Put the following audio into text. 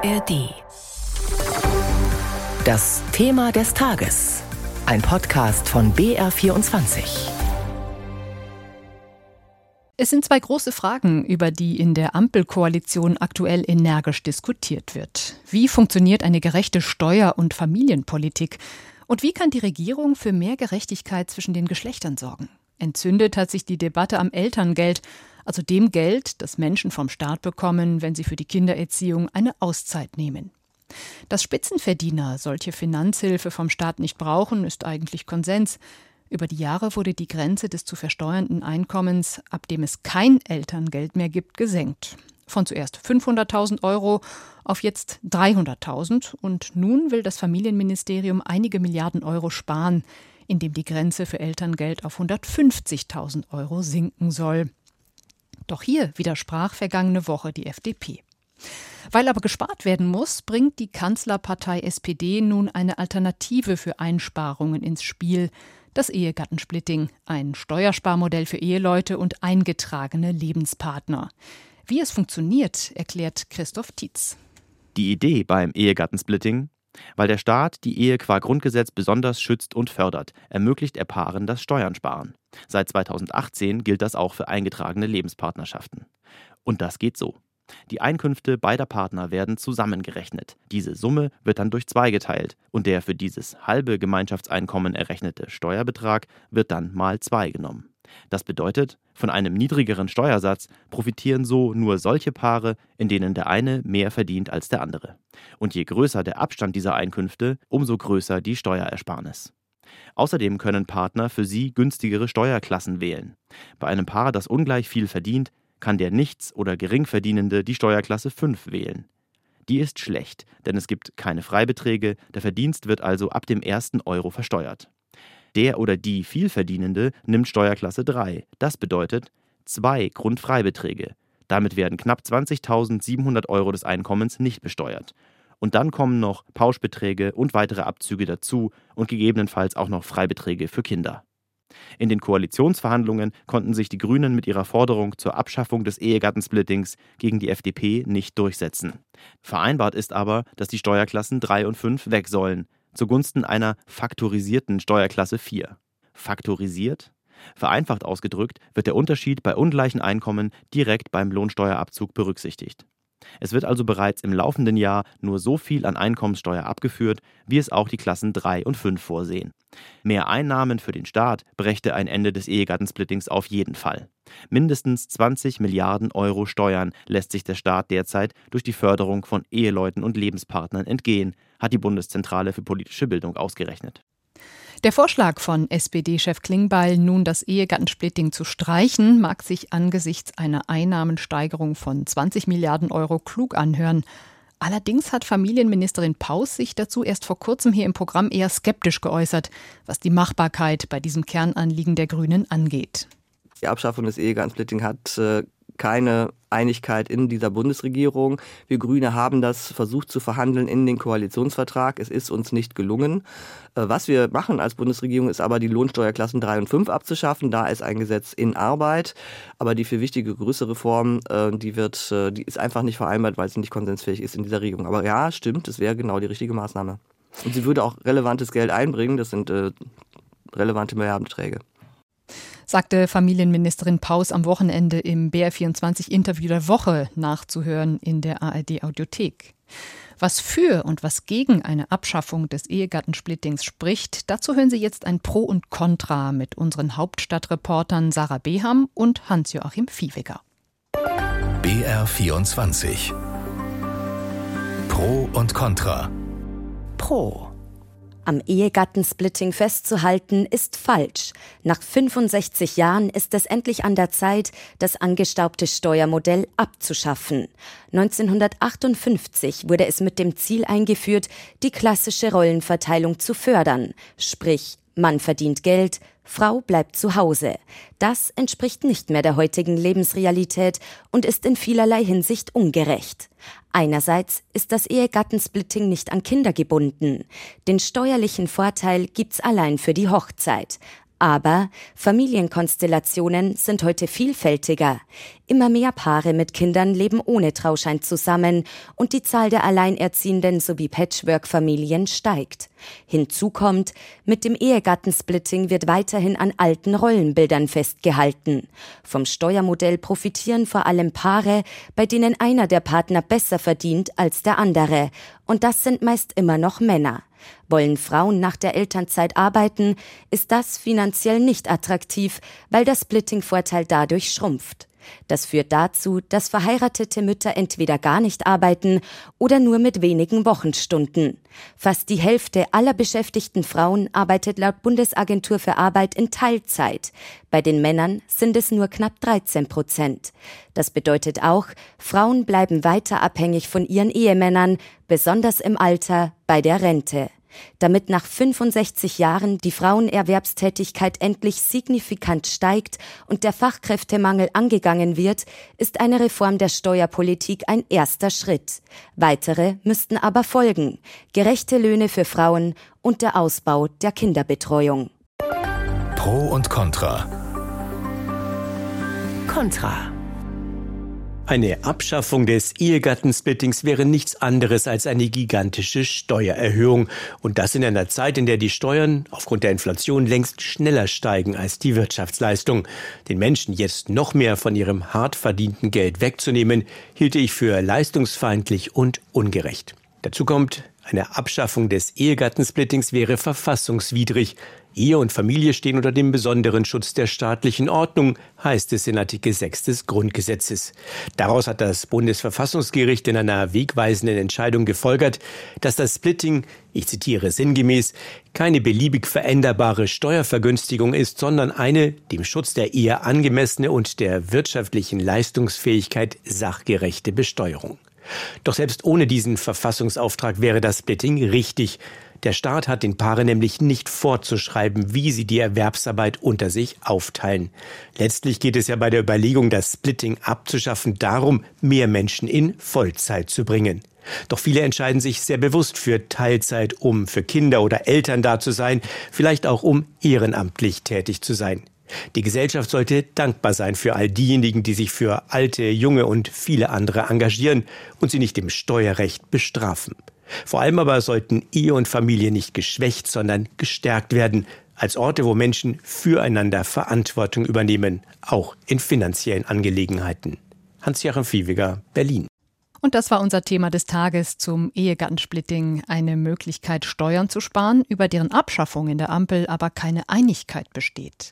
ARD. Das Thema des Tages. Ein Podcast von BR24. Es sind zwei große Fragen, über die in der Ampelkoalition aktuell energisch diskutiert wird. Wie funktioniert eine gerechte Steuer- und Familienpolitik? Und wie kann die Regierung für mehr Gerechtigkeit zwischen den Geschlechtern sorgen? Entzündet hat sich die Debatte am Elterngeld, also dem Geld, das Menschen vom Staat bekommen, wenn sie für die Kindererziehung eine Auszeit nehmen. Dass Spitzenverdiener solche Finanzhilfe vom Staat nicht brauchen, ist eigentlich Konsens. Über die Jahre wurde die Grenze des zu versteuernden Einkommens, ab dem es kein Elterngeld mehr gibt, gesenkt. Von zuerst 500.000 Euro auf jetzt 300.000 und nun will das Familienministerium einige Milliarden Euro sparen in dem die Grenze für Elterngeld auf 150.000 Euro sinken soll. Doch hier widersprach vergangene Woche die FDP. Weil aber gespart werden muss, bringt die Kanzlerpartei SPD nun eine Alternative für Einsparungen ins Spiel, das Ehegattensplitting, ein Steuersparmodell für Eheleute und eingetragene Lebenspartner. Wie es funktioniert, erklärt Christoph Tietz. Die Idee beim Ehegattensplitting weil der Staat die Ehe qua Grundgesetz besonders schützt und fördert, ermöglicht er Paaren das Steuern sparen. Seit 2018 gilt das auch für eingetragene Lebenspartnerschaften. Und das geht so. Die Einkünfte beider Partner werden zusammengerechnet. Diese Summe wird dann durch zwei geteilt und der für dieses halbe Gemeinschaftseinkommen errechnete Steuerbetrag wird dann mal zwei genommen. Das bedeutet, von einem niedrigeren Steuersatz profitieren so nur solche Paare, in denen der eine mehr verdient als der andere. Und je größer der Abstand dieser Einkünfte, umso größer die Steuerersparnis. Außerdem können Partner für sie günstigere Steuerklassen wählen. Bei einem Paar, das ungleich viel verdient, kann der Nichts- oder Geringverdienende die Steuerklasse 5 wählen. Die ist schlecht, denn es gibt keine Freibeträge, der Verdienst wird also ab dem ersten Euro versteuert. Der oder die Vielverdienende nimmt Steuerklasse 3. Das bedeutet zwei Grundfreibeträge. Damit werden knapp 20.700 Euro des Einkommens nicht besteuert. Und dann kommen noch Pauschbeträge und weitere Abzüge dazu und gegebenenfalls auch noch Freibeträge für Kinder. In den Koalitionsverhandlungen konnten sich die Grünen mit ihrer Forderung zur Abschaffung des Ehegattensplittings gegen die FDP nicht durchsetzen. Vereinbart ist aber, dass die Steuerklassen 3 und 5 weg sollen, zugunsten einer faktorisierten Steuerklasse 4. Faktorisiert? Vereinfacht ausgedrückt wird der Unterschied bei ungleichen Einkommen direkt beim Lohnsteuerabzug berücksichtigt. Es wird also bereits im laufenden Jahr nur so viel an Einkommenssteuer abgeführt, wie es auch die Klassen 3 und 5 vorsehen. Mehr Einnahmen für den Staat brächte ein Ende des Ehegattensplittings auf jeden Fall. Mindestens 20 Milliarden Euro Steuern lässt sich der Staat derzeit durch die Förderung von Eheleuten und Lebenspartnern entgehen, hat die Bundeszentrale für politische Bildung ausgerechnet. Der Vorschlag von SPD-Chef Klingbeil, nun das Ehegattensplitting zu streichen, mag sich angesichts einer Einnahmensteigerung von 20 Milliarden Euro klug anhören. Allerdings hat Familienministerin Paus sich dazu erst vor kurzem hier im Programm eher skeptisch geäußert, was die Machbarkeit bei diesem Kernanliegen der Grünen angeht. Die Abschaffung des Ehegattensplitting hat äh, keine Einigkeit in dieser Bundesregierung. Wir Grüne haben das versucht zu verhandeln in den Koalitionsvertrag. Es ist uns nicht gelungen. Äh, was wir machen als Bundesregierung ist aber die Lohnsteuerklassen 3 und 5 abzuschaffen. Da ist ein Gesetz in Arbeit. Aber die viel wichtige größere Reform, äh, die wird, äh, die ist einfach nicht vereinbart, weil sie nicht konsensfähig ist in dieser Regierung. Aber ja, stimmt, es wäre genau die richtige Maßnahme. Und sie würde auch relevantes Geld einbringen. Das sind relevante Milliardenträge sagte Familienministerin Paus am Wochenende im BR24 Interview der Woche nachzuhören in der ARD Audiothek. Was für und was gegen eine Abschaffung des Ehegattensplittings spricht, dazu hören Sie jetzt ein Pro und Contra mit unseren Hauptstadtreportern Sarah Beham und Hans-Joachim Viehweger. BR24 Pro und Contra Pro am Ehegattensplitting festzuhalten, ist falsch. Nach 65 Jahren ist es endlich an der Zeit, das angestaubte Steuermodell abzuschaffen. 1958 wurde es mit dem Ziel eingeführt, die klassische Rollenverteilung zu fördern, sprich Mann verdient Geld, Frau bleibt zu Hause. Das entspricht nicht mehr der heutigen Lebensrealität und ist in vielerlei Hinsicht ungerecht. Einerseits ist das Ehegattensplitting nicht an Kinder gebunden. Den steuerlichen Vorteil gibt's allein für die Hochzeit. Aber Familienkonstellationen sind heute vielfältiger. Immer mehr Paare mit Kindern leben ohne Trauschein zusammen und die Zahl der Alleinerziehenden sowie Patchwork-Familien steigt. Hinzu kommt, mit dem Ehegattensplitting wird weiterhin an alten Rollenbildern festgehalten. Vom Steuermodell profitieren vor allem Paare, bei denen einer der Partner besser verdient als der andere. Und das sind meist immer noch Männer. Wollen Frauen nach der Elternzeit arbeiten, ist das finanziell nicht attraktiv, weil der Splitting-Vorteil dadurch schrumpft. Das führt dazu, dass verheiratete Mütter entweder gar nicht arbeiten oder nur mit wenigen Wochenstunden. Fast die Hälfte aller beschäftigten Frauen arbeitet laut Bundesagentur für Arbeit in Teilzeit. Bei den Männern sind es nur knapp 13 Prozent. Das bedeutet auch, Frauen bleiben weiter abhängig von ihren Ehemännern, besonders im Alter bei der Rente. Damit nach 65 Jahren die Frauenerwerbstätigkeit endlich signifikant steigt und der Fachkräftemangel angegangen wird, ist eine Reform der Steuerpolitik ein erster Schritt. Weitere müssten aber folgen. Gerechte Löhne für Frauen und der Ausbau der Kinderbetreuung. Pro und Contra. Contra. Eine Abschaffung des Ehegattensplittings wäre nichts anderes als eine gigantische Steuererhöhung. Und das in einer Zeit, in der die Steuern aufgrund der Inflation längst schneller steigen als die Wirtschaftsleistung. Den Menschen jetzt noch mehr von ihrem hart verdienten Geld wegzunehmen, hielte ich für leistungsfeindlich und ungerecht. Dazu kommt, eine Abschaffung des Ehegattensplittings wäre verfassungswidrig. Ehe und Familie stehen unter dem besonderen Schutz der staatlichen Ordnung, heißt es in Artikel 6 des Grundgesetzes. Daraus hat das Bundesverfassungsgericht in einer wegweisenden Entscheidung gefolgert, dass das Splitting, ich zitiere sinngemäß, keine beliebig veränderbare Steuervergünstigung ist, sondern eine dem Schutz der Ehe angemessene und der wirtschaftlichen Leistungsfähigkeit sachgerechte Besteuerung. Doch selbst ohne diesen Verfassungsauftrag wäre das Splitting richtig. Der Staat hat den Paaren nämlich nicht vorzuschreiben, wie sie die Erwerbsarbeit unter sich aufteilen. Letztlich geht es ja bei der Überlegung, das Splitting abzuschaffen, darum, mehr Menschen in Vollzeit zu bringen. Doch viele entscheiden sich sehr bewusst für Teilzeit, um für Kinder oder Eltern da zu sein, vielleicht auch um ehrenamtlich tätig zu sein. Die Gesellschaft sollte dankbar sein für all diejenigen, die sich für alte, junge und viele andere engagieren und sie nicht im Steuerrecht bestrafen. Vor allem aber sollten Ehe und Familie nicht geschwächt, sondern gestärkt werden, als Orte, wo Menschen füreinander Verantwortung übernehmen, auch in finanziellen Angelegenheiten. Hans-Joachim Fiewiger, Berlin. Und das war unser Thema des Tages zum Ehegattensplitting. Eine Möglichkeit, Steuern zu sparen, über deren Abschaffung in der Ampel aber keine Einigkeit besteht.